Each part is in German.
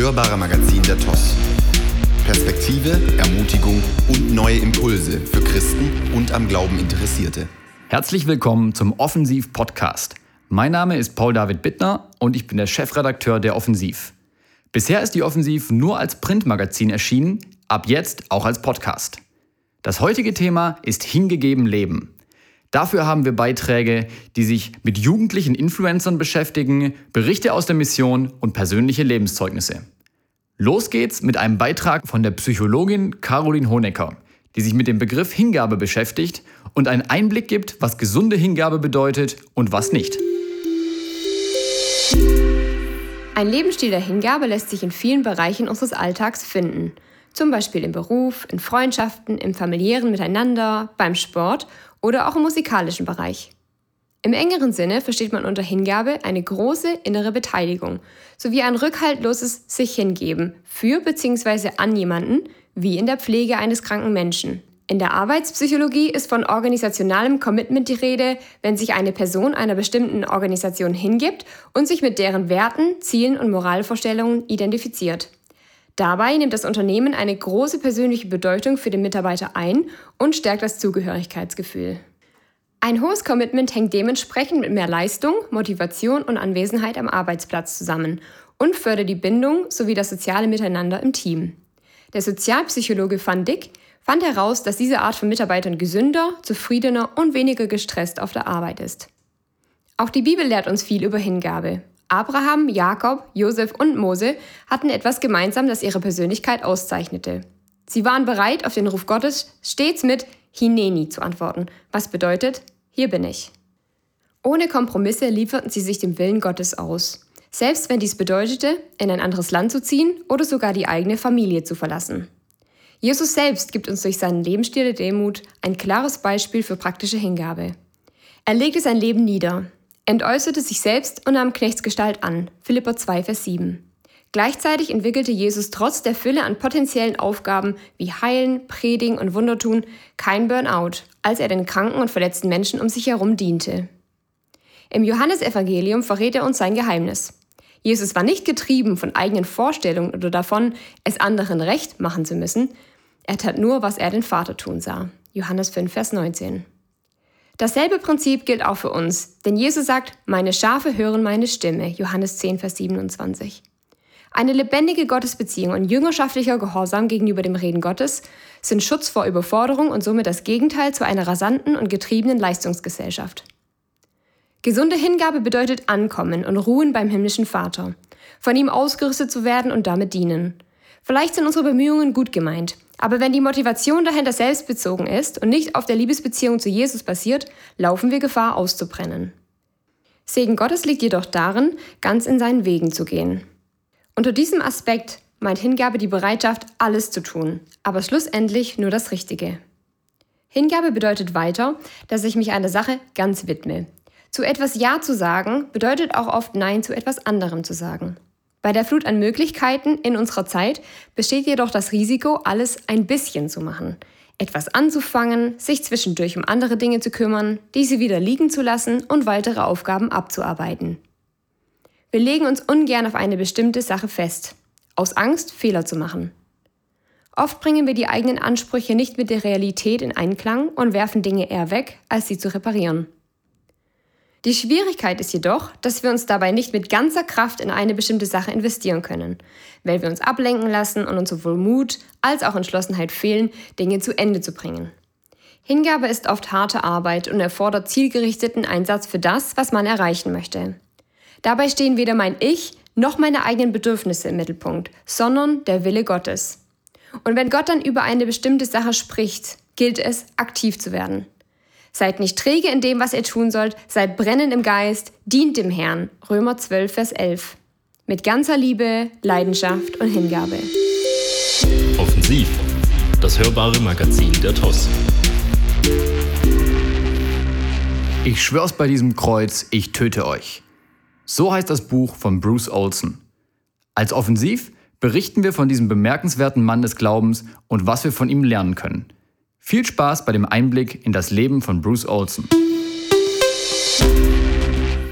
hörbare Magazin der TOS. Perspektive, Ermutigung und neue Impulse für Christen und am Glauben Interessierte. Herzlich willkommen zum Offensiv Podcast. Mein Name ist Paul David Bittner und ich bin der Chefredakteur der Offensiv. Bisher ist die Offensiv nur als Printmagazin erschienen, ab jetzt auch als Podcast. Das heutige Thema ist Hingegeben Leben. Dafür haben wir Beiträge, die sich mit jugendlichen Influencern beschäftigen, Berichte aus der Mission und persönliche Lebenszeugnisse. Los geht's mit einem Beitrag von der Psychologin Caroline Honecker, die sich mit dem Begriff Hingabe beschäftigt und einen Einblick gibt, was gesunde Hingabe bedeutet und was nicht. Ein Lebensstil der Hingabe lässt sich in vielen Bereichen unseres Alltags finden. Zum Beispiel im Beruf, in Freundschaften, im familiären Miteinander, beim Sport oder auch im musikalischen Bereich. Im engeren Sinne versteht man unter Hingabe eine große innere Beteiligung sowie ein rückhaltloses sich hingeben für bzw. an jemanden, wie in der Pflege eines kranken Menschen. In der Arbeitspsychologie ist von organisationalem Commitment die Rede, wenn sich eine Person einer bestimmten Organisation hingibt und sich mit deren Werten, Zielen und Moralvorstellungen identifiziert. Dabei nimmt das Unternehmen eine große persönliche Bedeutung für den Mitarbeiter ein und stärkt das Zugehörigkeitsgefühl. Ein hohes Commitment hängt dementsprechend mit mehr Leistung, Motivation und Anwesenheit am Arbeitsplatz zusammen und fördert die Bindung sowie das soziale Miteinander im Team. Der Sozialpsychologe Van Dick fand heraus, dass diese Art von Mitarbeitern gesünder, zufriedener und weniger gestresst auf der Arbeit ist. Auch die Bibel lehrt uns viel über Hingabe. Abraham, Jakob, Josef und Mose hatten etwas gemeinsam, das ihre Persönlichkeit auszeichnete. Sie waren bereit, auf den Ruf Gottes stets mit Hineni zu antworten, was bedeutet, hier bin ich. Ohne Kompromisse lieferten sie sich dem Willen Gottes aus, selbst wenn dies bedeutete, in ein anderes Land zu ziehen oder sogar die eigene Familie zu verlassen. Jesus selbst gibt uns durch seinen Lebensstil der Demut ein klares Beispiel für praktische Hingabe. Er legte sein Leben nieder, entäußerte sich selbst und nahm Knechtsgestalt an. Philippa 2, Vers 7. Gleichzeitig entwickelte Jesus trotz der Fülle an potenziellen Aufgaben wie Heilen, Predigen und Wundertun kein Burnout, als er den kranken und verletzten Menschen um sich herum diente. Im Johannesevangelium verrät er uns sein Geheimnis. Jesus war nicht getrieben von eigenen Vorstellungen oder davon, es anderen recht machen zu müssen, er tat nur, was er den Vater tun sah. Johannes 5, Vers 19. Dasselbe Prinzip gilt auch für uns, denn Jesus sagt, meine Schafe hören meine Stimme. Johannes 10, Vers 27. Eine lebendige Gottesbeziehung und jüngerschaftlicher Gehorsam gegenüber dem Reden Gottes sind Schutz vor Überforderung und somit das Gegenteil zu einer rasanten und getriebenen Leistungsgesellschaft. Gesunde Hingabe bedeutet Ankommen und Ruhen beim himmlischen Vater, von ihm ausgerüstet zu werden und damit dienen. Vielleicht sind unsere Bemühungen gut gemeint, aber wenn die Motivation dahinter selbstbezogen ist und nicht auf der Liebesbeziehung zu Jesus basiert, laufen wir Gefahr auszubrennen. Segen Gottes liegt jedoch darin, ganz in seinen Wegen zu gehen. Unter diesem Aspekt meint Hingabe die Bereitschaft, alles zu tun, aber schlussendlich nur das Richtige. Hingabe bedeutet weiter, dass ich mich einer Sache ganz widme. Zu etwas Ja zu sagen bedeutet auch oft Nein zu etwas anderem zu sagen. Bei der Flut an Möglichkeiten in unserer Zeit besteht jedoch das Risiko, alles ein bisschen zu machen. Etwas anzufangen, sich zwischendurch um andere Dinge zu kümmern, diese wieder liegen zu lassen und weitere Aufgaben abzuarbeiten. Wir legen uns ungern auf eine bestimmte Sache fest, aus Angst, Fehler zu machen. Oft bringen wir die eigenen Ansprüche nicht mit der Realität in Einklang und werfen Dinge eher weg, als sie zu reparieren. Die Schwierigkeit ist jedoch, dass wir uns dabei nicht mit ganzer Kraft in eine bestimmte Sache investieren können, weil wir uns ablenken lassen und uns sowohl Mut als auch Entschlossenheit fehlen, Dinge zu Ende zu bringen. Hingabe ist oft harte Arbeit und erfordert zielgerichteten Einsatz für das, was man erreichen möchte. Dabei stehen weder mein Ich noch meine eigenen Bedürfnisse im Mittelpunkt, sondern der Wille Gottes. Und wenn Gott dann über eine bestimmte Sache spricht, gilt es, aktiv zu werden. Seid nicht träge in dem, was ihr tun sollt, seid brennend im Geist, dient dem Herrn. Römer 12, Vers 11. Mit ganzer Liebe, Leidenschaft und Hingabe. Offensiv. Das hörbare Magazin der TOS. Ich schwör's bei diesem Kreuz, ich töte euch. So heißt das Buch von Bruce Olson. Als Offensiv berichten wir von diesem bemerkenswerten Mann des Glaubens und was wir von ihm lernen können – viel Spaß bei dem Einblick in das Leben von Bruce Olson.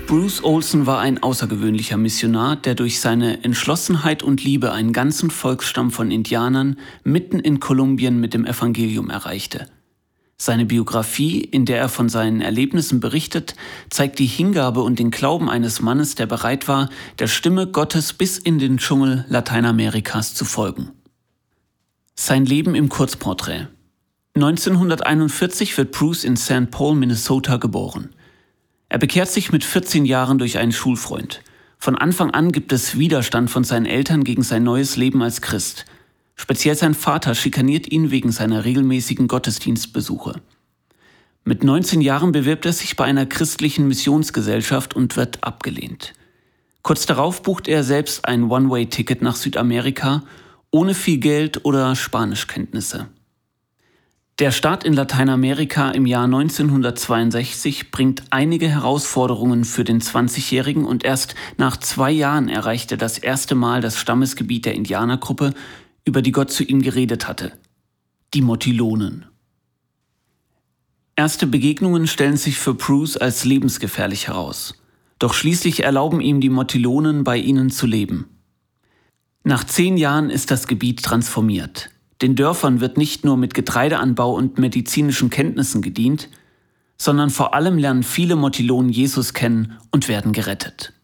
Bruce Olson war ein außergewöhnlicher Missionar, der durch seine Entschlossenheit und Liebe einen ganzen Volksstamm von Indianern mitten in Kolumbien mit dem Evangelium erreichte. Seine Biografie, in der er von seinen Erlebnissen berichtet, zeigt die Hingabe und den Glauben eines Mannes, der bereit war, der Stimme Gottes bis in den Dschungel Lateinamerikas zu folgen. Sein Leben im Kurzporträt. 1941 wird Bruce in St. Paul, Minnesota geboren. Er bekehrt sich mit 14 Jahren durch einen Schulfreund. Von Anfang an gibt es Widerstand von seinen Eltern gegen sein neues Leben als Christ – Speziell sein Vater schikaniert ihn wegen seiner regelmäßigen Gottesdienstbesuche. Mit 19 Jahren bewirbt er sich bei einer christlichen Missionsgesellschaft und wird abgelehnt. Kurz darauf bucht er selbst ein One-Way-Ticket nach Südamerika ohne viel Geld oder Spanischkenntnisse. Der Start in Lateinamerika im Jahr 1962 bringt einige Herausforderungen für den 20-Jährigen und erst nach zwei Jahren erreicht er das erste Mal das Stammesgebiet der Indianergruppe, über die Gott zu ihm geredet hatte. Die Motilonen. Erste Begegnungen stellen sich für Bruce als lebensgefährlich heraus. Doch schließlich erlauben ihm die Motilonen, bei ihnen zu leben. Nach zehn Jahren ist das Gebiet transformiert. Den Dörfern wird nicht nur mit Getreideanbau und medizinischen Kenntnissen gedient, sondern vor allem lernen viele Motilonen Jesus kennen und werden gerettet.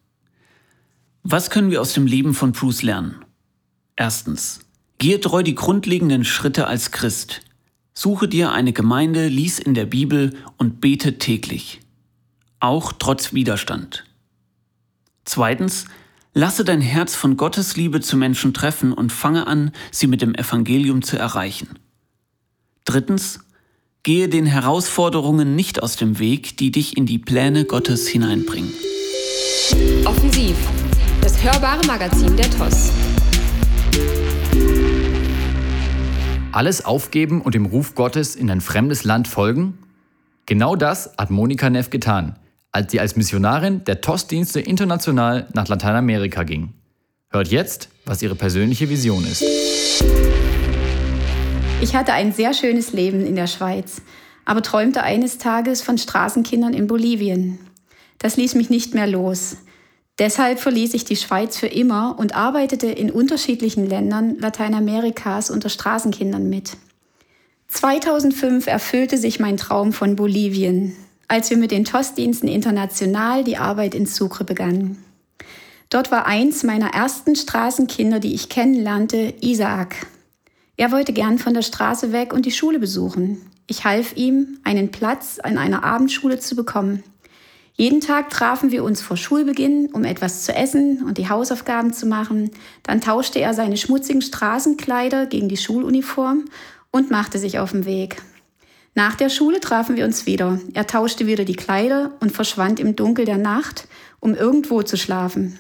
Was können wir aus dem Leben von Bruce lernen? Erstens. Gehe treu die grundlegenden Schritte als Christ. Suche dir eine Gemeinde, lies in der Bibel und bete täglich. Auch trotz Widerstand. Zweitens, lasse dein Herz von Gottes Liebe zu Menschen treffen und fange an, sie mit dem Evangelium zu erreichen. Drittens, gehe den Herausforderungen nicht aus dem Weg, die dich in die Pläne Gottes hineinbringen. Offensiv, das hörbare Magazin der TOS. Alles aufgeben und dem Ruf Gottes in ein fremdes Land folgen? Genau das hat Monika Neff getan, als sie als Missionarin der TOS-Dienste international nach Lateinamerika ging. Hört jetzt, was ihre persönliche Vision ist. Ich hatte ein sehr schönes Leben in der Schweiz, aber träumte eines Tages von Straßenkindern in Bolivien. Das ließ mich nicht mehr los. Deshalb verließ ich die Schweiz für immer und arbeitete in unterschiedlichen Ländern Lateinamerikas unter Straßenkindern mit. 2005 erfüllte sich mein Traum von Bolivien, als wir mit den TOS-Diensten international die Arbeit in Sucre begannen. Dort war eins meiner ersten Straßenkinder, die ich kennenlernte, Isaac. Er wollte gern von der Straße weg und die Schule besuchen. Ich half ihm, einen Platz an einer Abendschule zu bekommen. Jeden Tag trafen wir uns vor Schulbeginn, um etwas zu essen und die Hausaufgaben zu machen. Dann tauschte er seine schmutzigen Straßenkleider gegen die Schuluniform und machte sich auf den Weg. Nach der Schule trafen wir uns wieder. Er tauschte wieder die Kleider und verschwand im Dunkel der Nacht, um irgendwo zu schlafen.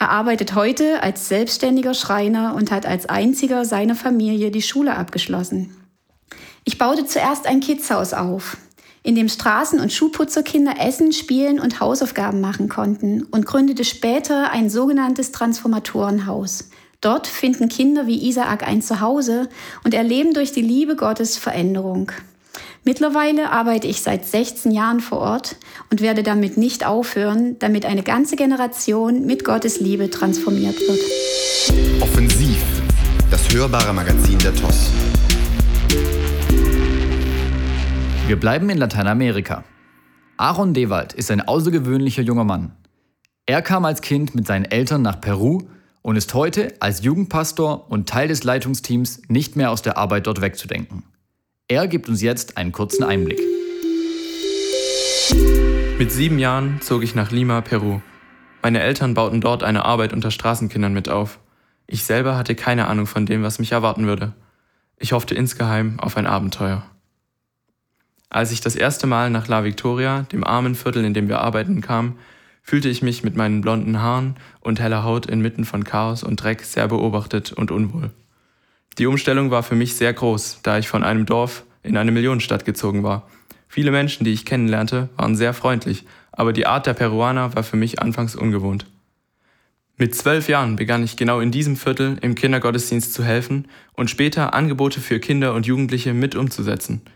Er arbeitet heute als selbstständiger Schreiner und hat als einziger seiner Familie die Schule abgeschlossen. Ich baute zuerst ein Kidshaus auf in dem Straßen- und Schuhputzerkinder essen, spielen und Hausaufgaben machen konnten und gründete später ein sogenanntes Transformatorenhaus. Dort finden Kinder wie Isaak ein Zuhause und erleben durch die Liebe Gottes Veränderung. Mittlerweile arbeite ich seit 16 Jahren vor Ort und werde damit nicht aufhören, damit eine ganze Generation mit Gottes Liebe transformiert wird. Offensiv, das hörbare Magazin der TOS. Wir bleiben in Lateinamerika. Aaron Dewald ist ein außergewöhnlicher junger Mann. Er kam als Kind mit seinen Eltern nach Peru und ist heute als Jugendpastor und Teil des Leitungsteams nicht mehr aus der Arbeit dort wegzudenken. Er gibt uns jetzt einen kurzen Einblick. Mit sieben Jahren zog ich nach Lima, Peru. Meine Eltern bauten dort eine Arbeit unter Straßenkindern mit auf. Ich selber hatte keine Ahnung von dem, was mich erwarten würde. Ich hoffte insgeheim auf ein Abenteuer. Als ich das erste Mal nach La Victoria, dem armen Viertel, in dem wir arbeiten, kam, fühlte ich mich mit meinen blonden Haaren und heller Haut inmitten von Chaos und Dreck sehr beobachtet und unwohl. Die Umstellung war für mich sehr groß, da ich von einem Dorf in eine Millionenstadt gezogen war. Viele Menschen, die ich kennenlernte, waren sehr freundlich, aber die Art der Peruaner war für mich anfangs ungewohnt. Mit zwölf Jahren begann ich genau in diesem Viertel im Kindergottesdienst zu helfen und später Angebote für Kinder und Jugendliche mit umzusetzen –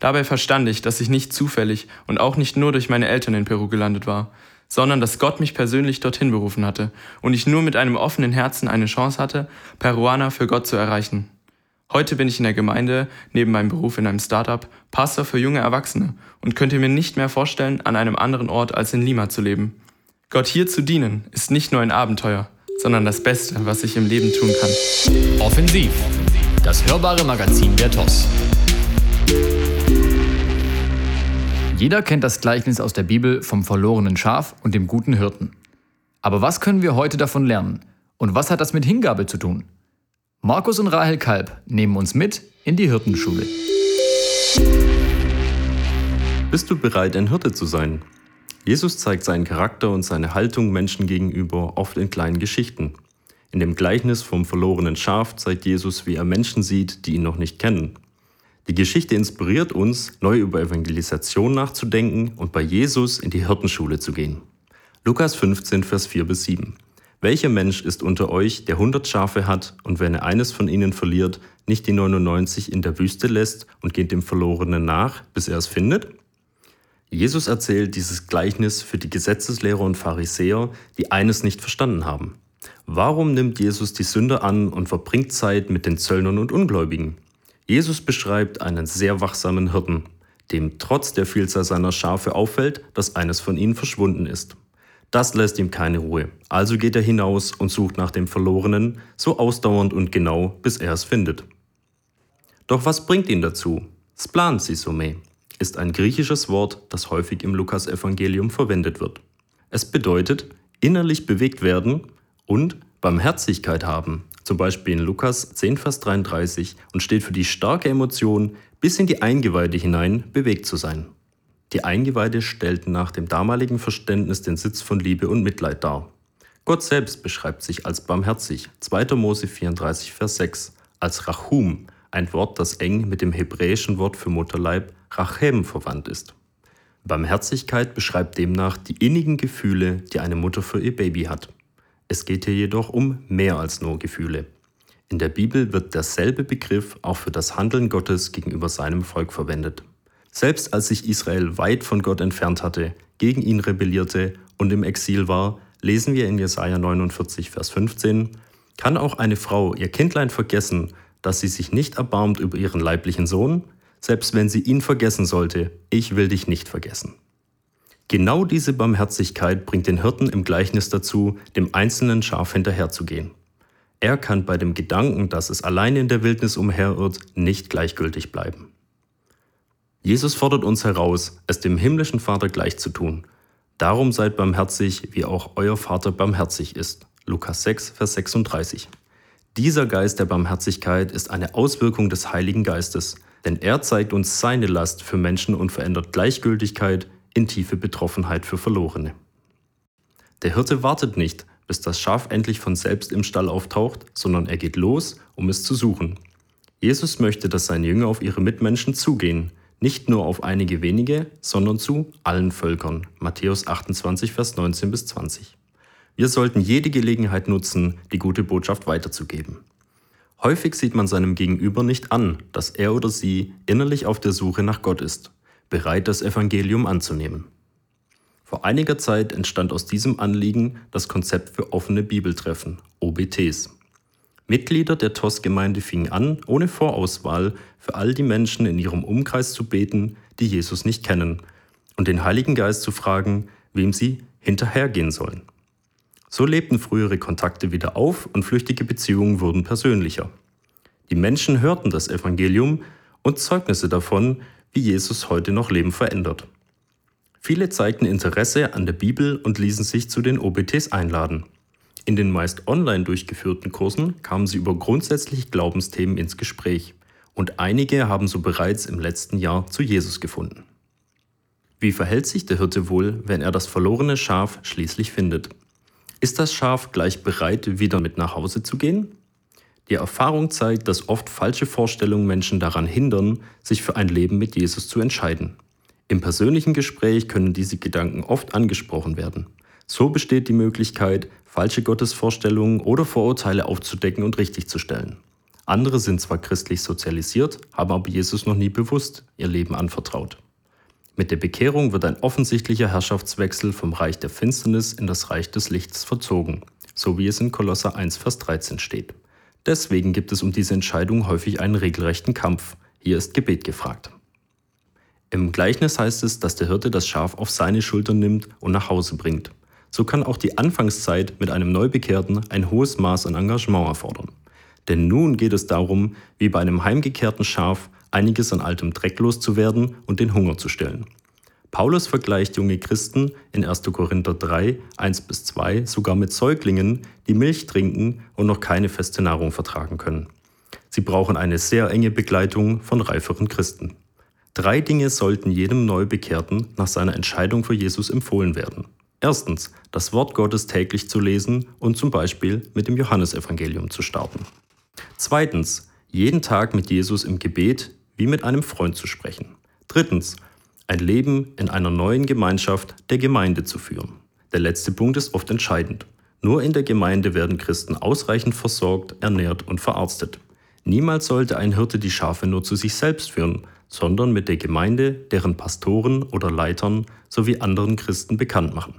Dabei verstand ich, dass ich nicht zufällig und auch nicht nur durch meine Eltern in Peru gelandet war, sondern dass Gott mich persönlich dorthin berufen hatte und ich nur mit einem offenen Herzen eine Chance hatte, Peruana für Gott zu erreichen. Heute bin ich in der Gemeinde, neben meinem Beruf in einem Startup, Pastor für junge Erwachsene und könnte mir nicht mehr vorstellen, an einem anderen Ort als in Lima zu leben. Gott hier zu dienen ist nicht nur ein Abenteuer, sondern das Beste, was ich im Leben tun kann. Offensiv, das hörbare Magazin der TOS. Jeder kennt das Gleichnis aus der Bibel vom verlorenen Schaf und dem guten Hirten. Aber was können wir heute davon lernen? Und was hat das mit Hingabe zu tun? Markus und Rahel Kalb nehmen uns mit in die Hirtenschule. Bist du bereit, ein Hirte zu sein? Jesus zeigt seinen Charakter und seine Haltung Menschen gegenüber oft in kleinen Geschichten. In dem Gleichnis vom verlorenen Schaf zeigt Jesus, wie er Menschen sieht, die ihn noch nicht kennen. Die Geschichte inspiriert uns, neu über Evangelisation nachzudenken und bei Jesus in die Hirtenschule zu gehen. Lukas 15, Vers 4 bis 7. Welcher Mensch ist unter euch, der hundert Schafe hat und wenn er eines von ihnen verliert, nicht die 99 in der Wüste lässt und geht dem Verlorenen nach, bis er es findet? Jesus erzählt dieses Gleichnis für die Gesetzeslehrer und Pharisäer, die eines nicht verstanden haben. Warum nimmt Jesus die Sünder an und verbringt Zeit mit den Zöllnern und Ungläubigen? Jesus beschreibt einen sehr wachsamen Hirten, dem trotz der Vielzahl seiner Schafe auffällt, dass eines von ihnen verschwunden ist. Das lässt ihm keine Ruhe. Also geht er hinaus und sucht nach dem Verlorenen, so ausdauernd und genau, bis er es findet. Doch was bringt ihn dazu? Splan Sisome ist ein griechisches Wort, das häufig im Lukasevangelium verwendet wird. Es bedeutet innerlich bewegt werden und Barmherzigkeit haben, zum Beispiel in Lukas 10, Vers 33 und steht für die starke Emotion, bis in die Eingeweide hinein bewegt zu sein. Die Eingeweide stellten nach dem damaligen Verständnis den Sitz von Liebe und Mitleid dar. Gott selbst beschreibt sich als barmherzig, 2. Mose 34, Vers 6, als Rachum, ein Wort, das eng mit dem hebräischen Wort für Mutterleib Rachem verwandt ist. Barmherzigkeit beschreibt demnach die innigen Gefühle, die eine Mutter für ihr Baby hat. Es geht hier jedoch um mehr als nur Gefühle. In der Bibel wird derselbe Begriff auch für das Handeln Gottes gegenüber seinem Volk verwendet. Selbst als sich Israel weit von Gott entfernt hatte, gegen ihn rebellierte und im Exil war, lesen wir in Jesaja 49, Vers 15, kann auch eine Frau ihr Kindlein vergessen, dass sie sich nicht erbarmt über ihren leiblichen Sohn, selbst wenn sie ihn vergessen sollte, ich will dich nicht vergessen. Genau diese Barmherzigkeit bringt den Hirten im Gleichnis dazu, dem einzelnen Schaf hinterherzugehen. Er kann bei dem Gedanken, dass es allein in der Wildnis umherirrt, nicht gleichgültig bleiben. Jesus fordert uns heraus, es dem himmlischen Vater gleich zu tun. Darum seid barmherzig, wie auch euer Vater barmherzig ist. Lukas 6, Vers 36. Dieser Geist der Barmherzigkeit ist eine Auswirkung des Heiligen Geistes, denn er zeigt uns seine Last für Menschen und verändert Gleichgültigkeit in tiefe Betroffenheit für Verlorene. Der Hirte wartet nicht, bis das Schaf endlich von selbst im Stall auftaucht, sondern er geht los, um es zu suchen. Jesus möchte, dass seine Jünger auf ihre Mitmenschen zugehen, nicht nur auf einige wenige, sondern zu allen Völkern. Matthäus 28, Vers 19 bis 20. Wir sollten jede Gelegenheit nutzen, die gute Botschaft weiterzugeben. Häufig sieht man seinem Gegenüber nicht an, dass er oder sie innerlich auf der Suche nach Gott ist, bereit das Evangelium anzunehmen. Vor einiger Zeit entstand aus diesem Anliegen das Konzept für offene Bibeltreffen, OBTs. Mitglieder der TOS-Gemeinde fingen an, ohne Vorauswahl für all die Menschen in ihrem Umkreis zu beten, die Jesus nicht kennen, und den Heiligen Geist zu fragen, wem sie hinterhergehen sollen. So lebten frühere Kontakte wieder auf und flüchtige Beziehungen wurden persönlicher. Die Menschen hörten das Evangelium und Zeugnisse davon, wie Jesus heute noch Leben verändert. Viele zeigten Interesse an der Bibel und ließen sich zu den OBTs einladen. In den meist online durchgeführten Kursen kamen sie über grundsätzliche Glaubensthemen ins Gespräch und einige haben so bereits im letzten Jahr zu Jesus gefunden. Wie verhält sich der Hirte wohl, wenn er das verlorene Schaf schließlich findet? Ist das Schaf gleich bereit, wieder mit nach Hause zu gehen? Die Erfahrung zeigt, dass oft falsche Vorstellungen Menschen daran hindern, sich für ein Leben mit Jesus zu entscheiden. Im persönlichen Gespräch können diese Gedanken oft angesprochen werden. So besteht die Möglichkeit, falsche Gottesvorstellungen oder Vorurteile aufzudecken und richtigzustellen. Andere sind zwar christlich sozialisiert, haben aber Jesus noch nie bewusst ihr Leben anvertraut. Mit der Bekehrung wird ein offensichtlicher Herrschaftswechsel vom Reich der Finsternis in das Reich des Lichts verzogen, so wie es in Kolosser 1, Vers 13 steht. Deswegen gibt es um diese Entscheidung häufig einen regelrechten Kampf. Hier ist Gebet gefragt. Im Gleichnis heißt es, dass der Hirte das Schaf auf seine Schultern nimmt und nach Hause bringt. So kann auch die Anfangszeit mit einem Neubekehrten ein hohes Maß an Engagement erfordern. Denn nun geht es darum, wie bei einem heimgekehrten Schaf einiges an altem Dreck loszuwerden und den Hunger zu stillen. Paulus vergleicht junge Christen in 1. Korinther 3, 1 bis 2 sogar mit Säuglingen, die Milch trinken und noch keine feste Nahrung vertragen können. Sie brauchen eine sehr enge Begleitung von reiferen Christen. Drei Dinge sollten jedem Neubekehrten nach seiner Entscheidung für Jesus empfohlen werden. Erstens, das Wort Gottes täglich zu lesen und zum Beispiel mit dem Johannesevangelium zu starten. Zweitens, jeden Tag mit Jesus im Gebet wie mit einem Freund zu sprechen. Drittens, ein Leben in einer neuen Gemeinschaft der Gemeinde zu führen. Der letzte Punkt ist oft entscheidend. Nur in der Gemeinde werden Christen ausreichend versorgt, ernährt und verarztet. Niemals sollte ein Hirte die Schafe nur zu sich selbst führen, sondern mit der Gemeinde, deren Pastoren oder Leitern sowie anderen Christen bekannt machen.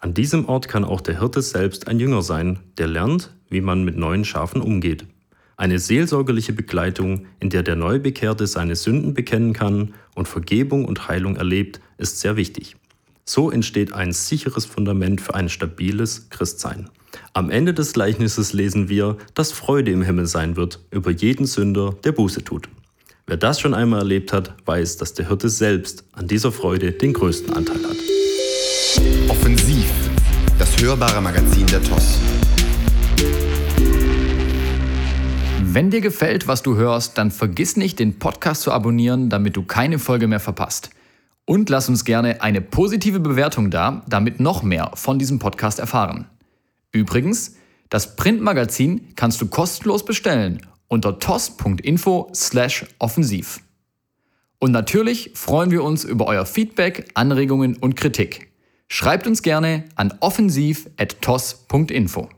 An diesem Ort kann auch der Hirte selbst ein Jünger sein, der lernt, wie man mit neuen Schafen umgeht. Eine seelsorgerliche Begleitung, in der der Neubekehrte seine Sünden bekennen kann und Vergebung und Heilung erlebt, ist sehr wichtig. So entsteht ein sicheres Fundament für ein stabiles Christsein. Am Ende des Gleichnisses lesen wir, dass Freude im Himmel sein wird über jeden Sünder, der Buße tut. Wer das schon einmal erlebt hat, weiß, dass der Hirte selbst an dieser Freude den größten Anteil hat. Offensiv, das hörbare Magazin der TOS. Wenn dir gefällt, was du hörst, dann vergiss nicht, den Podcast zu abonnieren, damit du keine Folge mehr verpasst. Und lass uns gerne eine positive Bewertung da, damit noch mehr von diesem Podcast erfahren. Übrigens, das Printmagazin kannst du kostenlos bestellen unter tos.info/offensiv. Und natürlich freuen wir uns über euer Feedback, Anregungen und Kritik. Schreibt uns gerne an offensiv@tos.info.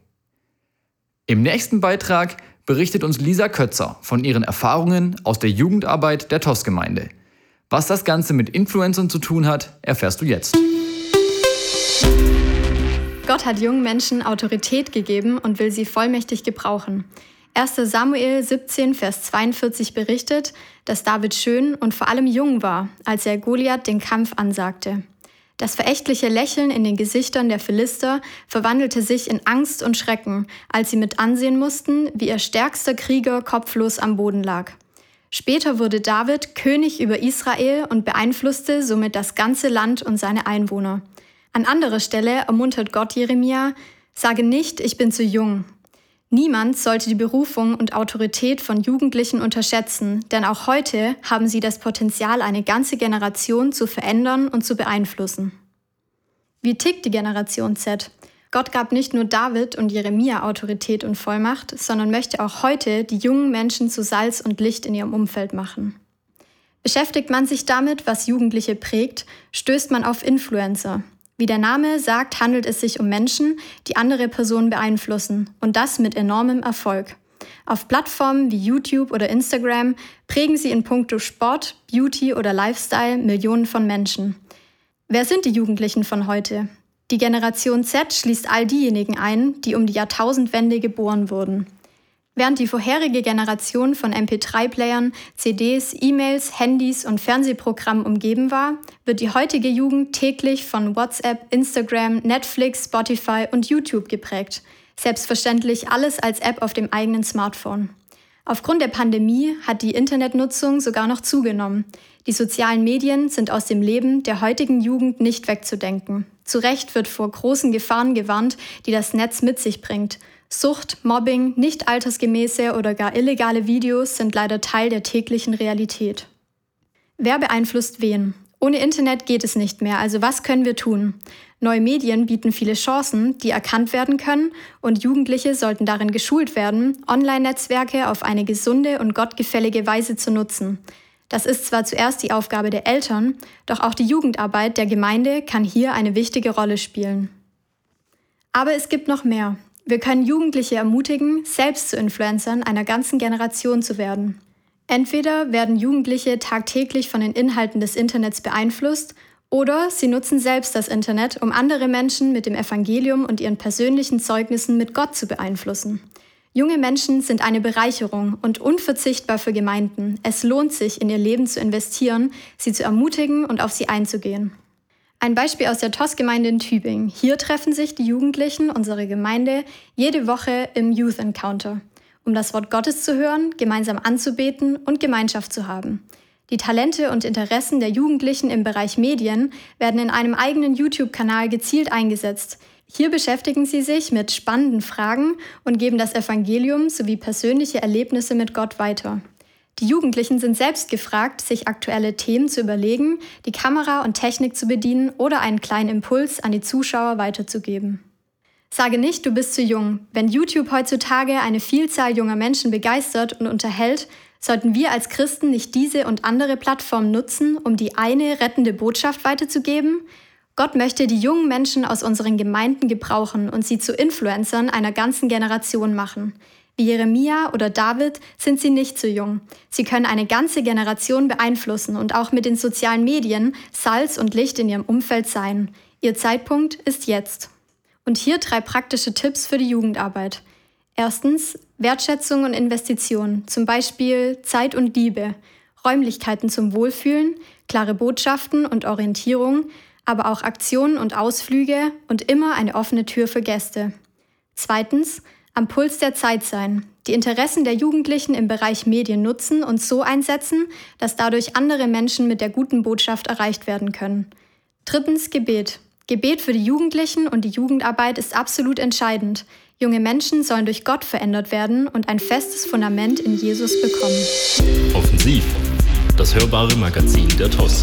Im nächsten Beitrag berichtet uns Lisa Kötzer von ihren Erfahrungen aus der Jugendarbeit der TOS-Gemeinde. Was das Ganze mit Influencern zu tun hat, erfährst du jetzt. Gott hat jungen Menschen Autorität gegeben und will sie vollmächtig gebrauchen. 1. Samuel 17, Vers 42 berichtet, dass David schön und vor allem jung war, als er Goliath den Kampf ansagte. Das verächtliche Lächeln in den Gesichtern der Philister verwandelte sich in Angst und Schrecken, als sie mit ansehen mussten, wie ihr stärkster Krieger kopflos am Boden lag. Später wurde David König über Israel und beeinflusste somit das ganze Land und seine Einwohner. An anderer Stelle ermuntert Gott Jeremia, sage nicht, ich bin zu jung. Niemand sollte die Berufung und Autorität von Jugendlichen unterschätzen, denn auch heute haben sie das Potenzial, eine ganze Generation zu verändern und zu beeinflussen. Wie tickt die Generation Z? Gott gab nicht nur David und Jeremia Autorität und Vollmacht, sondern möchte auch heute die jungen Menschen zu Salz und Licht in ihrem Umfeld machen. Beschäftigt man sich damit, was Jugendliche prägt, stößt man auf Influencer, wie der Name sagt, handelt es sich um Menschen, die andere Personen beeinflussen und das mit enormem Erfolg. Auf Plattformen wie YouTube oder Instagram prägen sie in puncto Sport, Beauty oder Lifestyle Millionen von Menschen. Wer sind die Jugendlichen von heute? Die Generation Z schließt all diejenigen ein, die um die Jahrtausendwende geboren wurden. Während die vorherige Generation von MP3-Playern, CDs, E-Mails, Handys und Fernsehprogrammen umgeben war, wird die heutige Jugend täglich von WhatsApp, Instagram, Netflix, Spotify und YouTube geprägt. Selbstverständlich alles als App auf dem eigenen Smartphone. Aufgrund der Pandemie hat die Internetnutzung sogar noch zugenommen. Die sozialen Medien sind aus dem Leben der heutigen Jugend nicht wegzudenken. Zu Recht wird vor großen Gefahren gewarnt, die das Netz mit sich bringt – Sucht, Mobbing, nicht altersgemäße oder gar illegale Videos sind leider Teil der täglichen Realität. Wer beeinflusst wen? Ohne Internet geht es nicht mehr, also was können wir tun? Neue Medien bieten viele Chancen, die erkannt werden können, und Jugendliche sollten darin geschult werden, Online-Netzwerke auf eine gesunde und gottgefällige Weise zu nutzen. Das ist zwar zuerst die Aufgabe der Eltern, doch auch die Jugendarbeit der Gemeinde kann hier eine wichtige Rolle spielen. Aber es gibt noch mehr. Wir können Jugendliche ermutigen, selbst zu Influencern einer ganzen Generation zu werden. Entweder werden Jugendliche tagtäglich von den Inhalten des Internets beeinflusst oder sie nutzen selbst das Internet, um andere Menschen mit dem Evangelium und ihren persönlichen Zeugnissen mit Gott zu beeinflussen. Junge Menschen sind eine Bereicherung und unverzichtbar für Gemeinden. Es lohnt sich, in ihr Leben zu investieren, sie zu ermutigen und auf sie einzugehen. Ein Beispiel aus der TOS-Gemeinde in Tübingen. Hier treffen sich die Jugendlichen unserer Gemeinde jede Woche im Youth Encounter, um das Wort Gottes zu hören, gemeinsam anzubeten und Gemeinschaft zu haben. Die Talente und Interessen der Jugendlichen im Bereich Medien werden in einem eigenen YouTube-Kanal gezielt eingesetzt. Hier beschäftigen sie sich mit spannenden Fragen und geben das Evangelium sowie persönliche Erlebnisse mit Gott weiter. Die Jugendlichen sind selbst gefragt, sich aktuelle Themen zu überlegen, die Kamera und Technik zu bedienen oder einen kleinen Impuls an die Zuschauer weiterzugeben. Sage nicht, du bist zu jung. Wenn YouTube heutzutage eine Vielzahl junger Menschen begeistert und unterhält, Sollten wir als Christen nicht diese und andere Plattformen nutzen, um die eine rettende Botschaft weiterzugeben? Gott möchte die jungen Menschen aus unseren Gemeinden gebrauchen und sie zu Influencern einer ganzen Generation machen. Wie Jeremia oder David sind sie nicht zu jung. Sie können eine ganze Generation beeinflussen und auch mit den sozialen Medien Salz und Licht in ihrem Umfeld sein. Ihr Zeitpunkt ist jetzt. Und hier drei praktische Tipps für die Jugendarbeit. Erstens Wertschätzung und Investition, zum Beispiel Zeit und Liebe, Räumlichkeiten zum Wohlfühlen, klare Botschaften und Orientierung, aber auch Aktionen und Ausflüge und immer eine offene Tür für Gäste. Zweitens am Puls der Zeit sein, die Interessen der Jugendlichen im Bereich Medien nutzen und so einsetzen, dass dadurch andere Menschen mit der guten Botschaft erreicht werden können. Drittens Gebet. Gebet für die Jugendlichen und die Jugendarbeit ist absolut entscheidend. Junge Menschen sollen durch Gott verändert werden und ein festes Fundament in Jesus bekommen. Offensiv, das hörbare Magazin der TOS.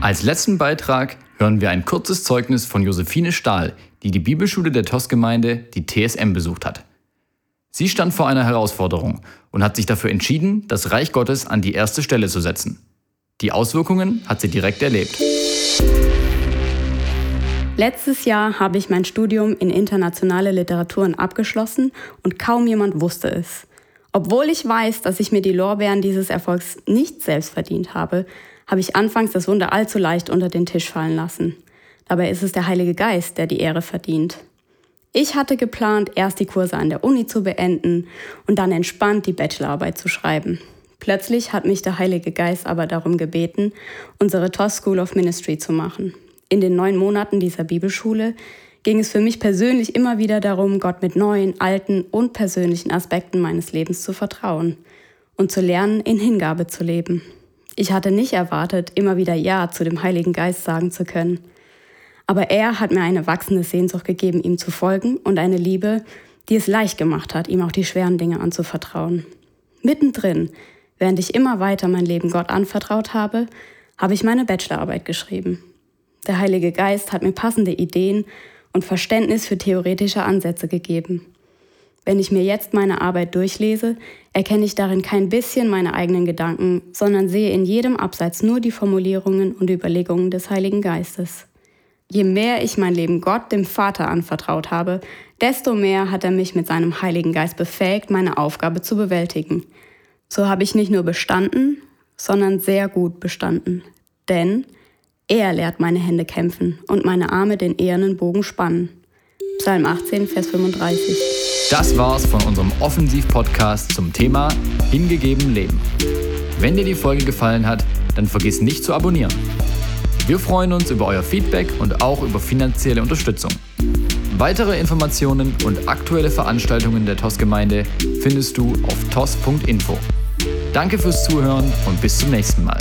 Als letzten Beitrag hören wir ein kurzes Zeugnis von Josephine Stahl, die die Bibelschule der TOS-Gemeinde, die TSM, besucht hat. Sie stand vor einer Herausforderung und hat sich dafür entschieden, das Reich Gottes an die erste Stelle zu setzen. Die Auswirkungen hat sie direkt erlebt. Letztes Jahr habe ich mein Studium in internationale Literaturen abgeschlossen und kaum jemand wusste es. Obwohl ich weiß, dass ich mir die Lorbeeren dieses Erfolgs nicht selbst verdient habe, habe ich anfangs das Wunder allzu leicht unter den Tisch fallen lassen. Dabei ist es der Heilige Geist, der die Ehre verdient. Ich hatte geplant, erst die Kurse an der Uni zu beenden und dann entspannt die Bachelorarbeit zu schreiben. Plötzlich hat mich der Heilige Geist aber darum gebeten, unsere TOS School of Ministry zu machen. In den neun Monaten dieser Bibelschule ging es für mich persönlich immer wieder darum, Gott mit neuen, alten und persönlichen Aspekten meines Lebens zu vertrauen und zu lernen, in Hingabe zu leben. Ich hatte nicht erwartet, immer wieder Ja zu dem Heiligen Geist sagen zu können. Aber er hat mir eine wachsende Sehnsucht gegeben, ihm zu folgen und eine Liebe, die es leicht gemacht hat, ihm auch die schweren Dinge anzuvertrauen. Mittendrin, während ich immer weiter mein Leben Gott anvertraut habe, habe ich meine Bachelorarbeit geschrieben. Der Heilige Geist hat mir passende Ideen und Verständnis für theoretische Ansätze gegeben. Wenn ich mir jetzt meine Arbeit durchlese, erkenne ich darin kein bisschen meine eigenen Gedanken, sondern sehe in jedem Absatz nur die Formulierungen und Überlegungen des Heiligen Geistes. Je mehr ich mein Leben Gott, dem Vater, anvertraut habe, desto mehr hat er mich mit seinem Heiligen Geist befähigt, meine Aufgabe zu bewältigen. So habe ich nicht nur bestanden, sondern sehr gut bestanden. Denn er lehrt meine Hände kämpfen und meine Arme den ehernen Bogen spannen. Psalm 18, Vers 35. Das war's von unserem Offensiv-Podcast zum Thema Hingegeben Leben. Wenn dir die Folge gefallen hat, dann vergiss nicht zu abonnieren. Wir freuen uns über euer Feedback und auch über finanzielle Unterstützung. Weitere Informationen und aktuelle Veranstaltungen der TOS-Gemeinde findest du auf tos.info. Danke fürs Zuhören und bis zum nächsten Mal.